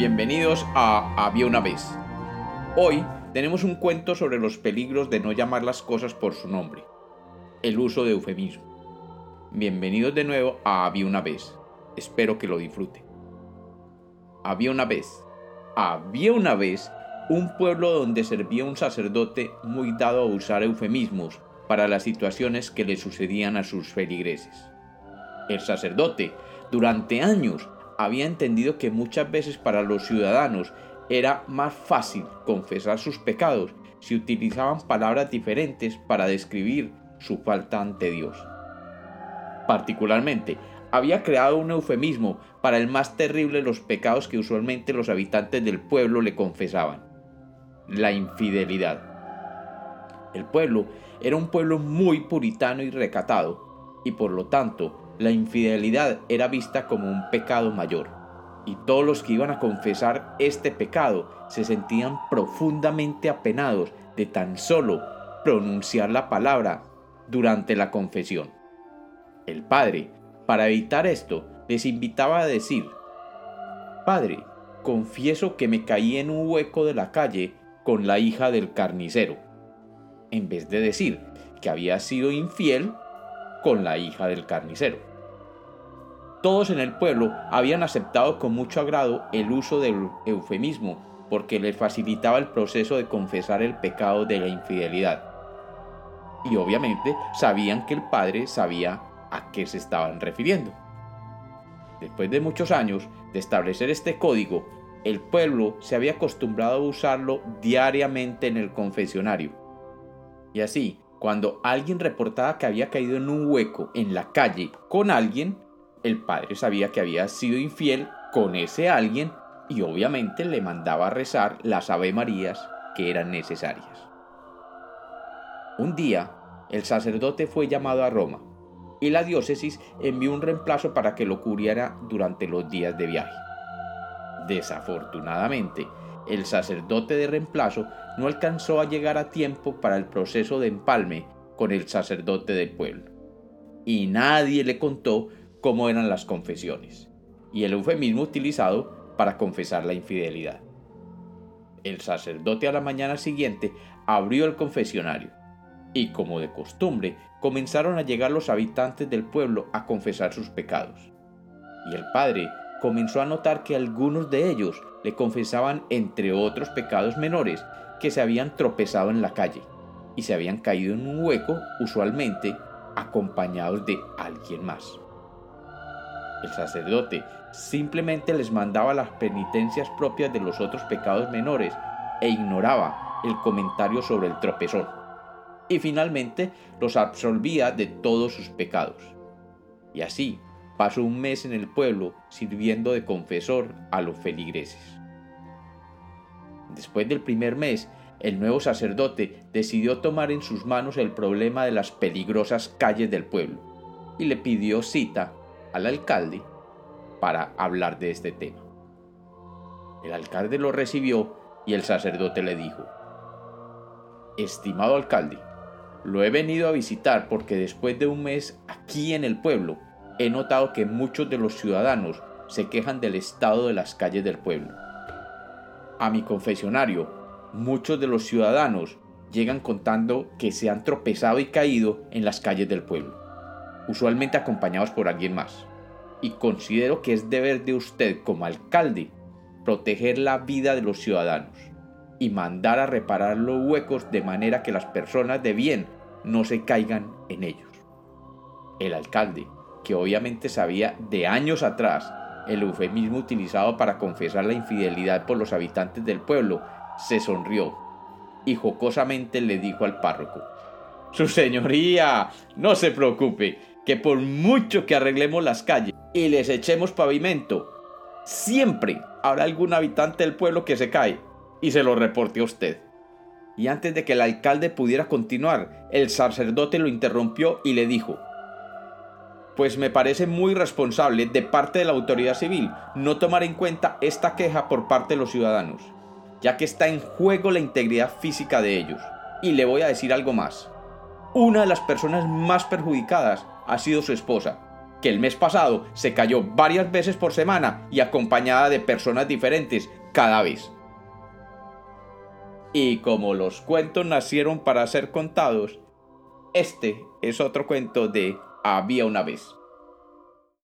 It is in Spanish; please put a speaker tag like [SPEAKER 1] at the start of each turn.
[SPEAKER 1] Bienvenidos a Había una vez. Hoy tenemos un cuento sobre los peligros de no llamar las cosas por su nombre, el uso de eufemismo. Bienvenidos de nuevo a Había una vez. Espero que lo disfruten. Había una vez, había una vez un pueblo donde servía un sacerdote muy dado a usar eufemismos para las situaciones que le sucedían a sus feligreses. El sacerdote, durante años, había entendido que muchas veces para los ciudadanos era más fácil confesar sus pecados si utilizaban palabras diferentes para describir su falta ante Dios. Particularmente, había creado un eufemismo para el más terrible de los pecados que usualmente los habitantes del pueblo le confesaban, la infidelidad. El pueblo era un pueblo muy puritano y recatado, y por lo tanto la infidelidad era vista como un pecado mayor, y todos los que iban a confesar este pecado se sentían profundamente apenados de tan solo pronunciar la palabra durante la confesión. El padre, para evitar esto, les invitaba a decir, Padre, confieso que me caí en un hueco de la calle con la hija del carnicero, en vez de decir que había sido infiel con la hija del carnicero. Todos en el pueblo habían aceptado con mucho agrado el uso del eufemismo porque les facilitaba el proceso de confesar el pecado de la infidelidad. Y obviamente sabían que el padre sabía a qué se estaban refiriendo. Después de muchos años de establecer este código, el pueblo se había acostumbrado a usarlo diariamente en el confesionario. Y así, cuando alguien reportaba que había caído en un hueco en la calle con alguien, el padre sabía que había sido infiel con ese alguien y obviamente le mandaba a rezar las Ave Marías que eran necesarias. Un día, el sacerdote fue llamado a Roma y la diócesis envió un reemplazo para que lo cubriera durante los días de viaje. Desafortunadamente, el sacerdote de reemplazo no alcanzó a llegar a tiempo para el proceso de empalme con el sacerdote del pueblo. Y nadie le contó cómo eran las confesiones y el eufemismo utilizado para confesar la infidelidad. El sacerdote a la mañana siguiente abrió el confesionario y, como de costumbre, comenzaron a llegar los habitantes del pueblo a confesar sus pecados. Y el padre comenzó a notar que algunos de ellos le confesaban, entre otros pecados menores, que se habían tropezado en la calle y se habían caído en un hueco, usualmente acompañados de alguien más. El sacerdote simplemente les mandaba las penitencias propias de los otros pecados menores e ignoraba el comentario sobre el tropezón. Y finalmente los absolvía de todos sus pecados. Y así pasó un mes en el pueblo sirviendo de confesor a los feligreses. Después del primer mes, el nuevo sacerdote decidió tomar en sus manos el problema de las peligrosas calles del pueblo y le pidió cita al alcalde para hablar de este tema. El alcalde lo recibió y el sacerdote le dijo, Estimado alcalde, lo he venido a visitar porque después de un mes aquí en el pueblo he notado que muchos de los ciudadanos se quejan del estado de las calles del pueblo. A mi confesionario, muchos de los ciudadanos llegan contando que se han tropezado y caído en las calles del pueblo usualmente acompañados por alguien más. Y considero que es deber de usted como alcalde proteger la vida de los ciudadanos y mandar a reparar los huecos de manera que las personas de bien no se caigan en ellos. El alcalde, que obviamente sabía de años atrás el eufemismo utilizado para confesar la infidelidad por los habitantes del pueblo, se sonrió y jocosamente le dijo al párroco, Su señoría, no se preocupe, que por mucho que arreglemos las calles y les echemos pavimento, siempre habrá algún habitante del pueblo que se cae y se lo reporte a usted. Y antes de que el alcalde pudiera continuar, el sacerdote lo interrumpió y le dijo, pues me parece muy responsable de parte de la autoridad civil no tomar en cuenta esta queja por parte de los ciudadanos, ya que está en juego la integridad física de ellos. Y le voy a decir algo más. Una de las personas más perjudicadas ha sido su esposa, que el mes pasado se cayó varias veces por semana y acompañada de personas diferentes cada vez. Y como los cuentos nacieron para ser contados, este es otro cuento de Había una vez.